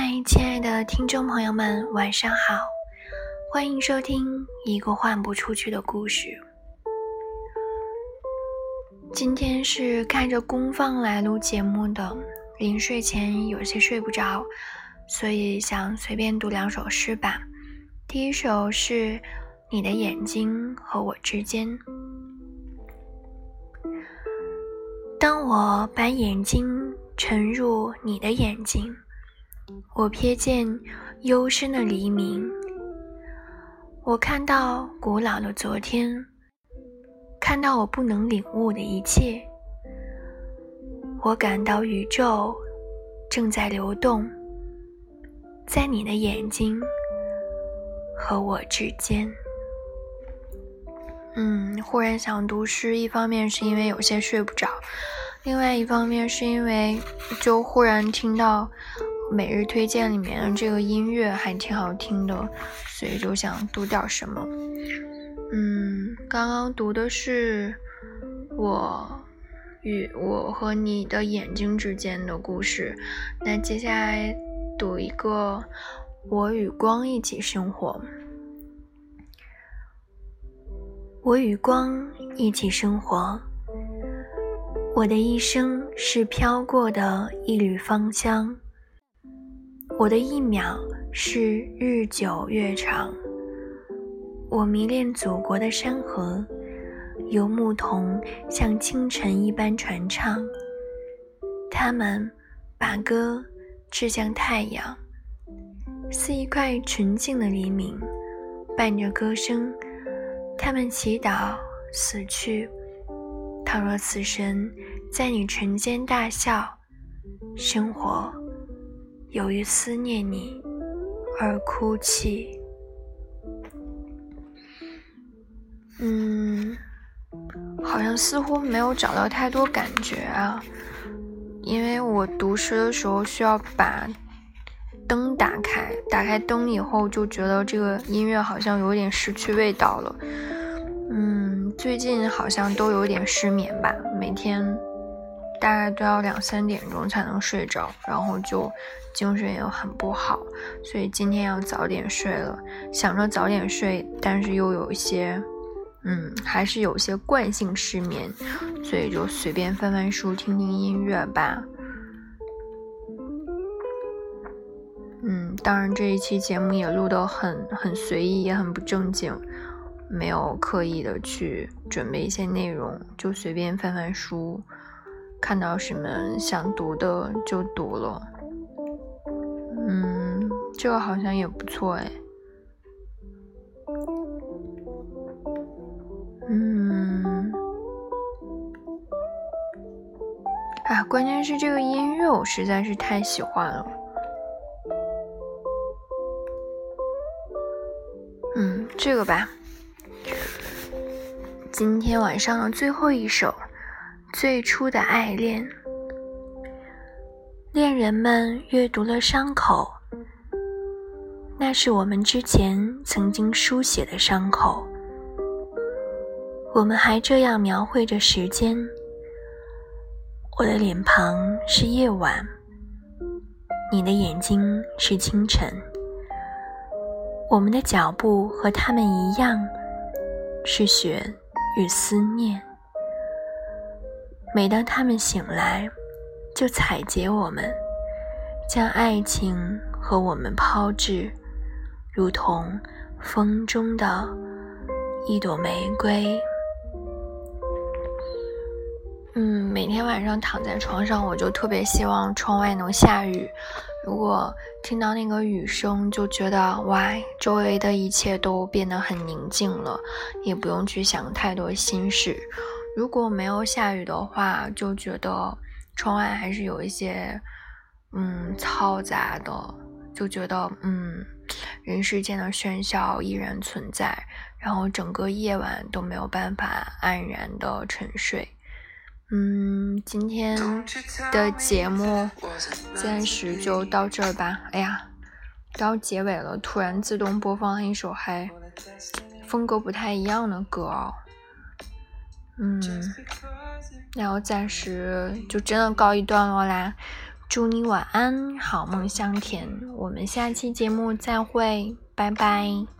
嗨，亲爱的听众朋友们，晚上好，欢迎收听一个换不出去的故事。今天是看着公放来录节目的，临睡前有些睡不着，所以想随便读两首诗吧。第一首是《你的眼睛和我之间》。当我把眼睛沉入你的眼睛。我瞥见幽深的黎明，我看到古老的昨天，看到我不能领悟的一切。我感到宇宙正在流动，在你的眼睛和我之间。嗯，忽然想读诗，一方面是因为有些睡不着，另外一方面是因为就忽然听到。每日推荐里面这个音乐还挺好听的，所以就想读点什么。嗯，刚刚读的是我与我和你的眼睛之间的故事，那接下来读一个我与光一起生活。我与光一起生活，我的一生是飘过的一缕芳香。我的一秒是日久月长，我迷恋祖国的山河，游牧童像清晨一般传唱，他们把歌掷向太阳，似一块纯净的黎明，伴着歌声，他们祈祷死去。倘若此生在你唇间大笑，生活。由于思念你而哭泣，嗯，好像似乎没有找到太多感觉啊。因为我读诗的时候需要把灯打开，打开灯以后就觉得这个音乐好像有点失去味道了。嗯，最近好像都有点失眠吧，每天。大概都要两三点钟才能睡着，然后就精神也很不好，所以今天要早点睡了。想着早点睡，但是又有一些，嗯，还是有些惯性失眠，所以就随便翻翻书，听听音乐吧。嗯，当然这一期节目也录得很很随意，也很不正经，没有刻意的去准备一些内容，就随便翻翻书。看到什么想读的就读了，嗯，这个好像也不错哎，嗯，啊，关键是这个音乐我实在是太喜欢了，嗯，这个吧，今天晚上的最后一首。最初的爱恋，恋人们阅读了伤口，那是我们之前曾经书写的伤口。我们还这样描绘着时间：我的脸庞是夜晚，你的眼睛是清晨。我们的脚步和他们一样，是雪与思念。每当他们醒来，就采撷我们，将爱情和我们抛掷，如同风中的一朵玫瑰。嗯，每天晚上躺在床上，我就特别希望窗外能下雨。如果听到那个雨声，就觉得哇，周围的一切都变得很宁静了，也不用去想太多心事。如果没有下雨的话，就觉得窗外还是有一些，嗯，嘈杂的，就觉得嗯，人世间的喧嚣依然存在，然后整个夜晚都没有办法安然的沉睡。嗯，今天的节目暂时就到这儿吧。哎呀，到结尾了，突然自动播放了一首还风格不太一样的歌哦。嗯，然后暂时就真的告一段落啦。祝你晚安，好梦香甜。我们下期节目再会，拜拜。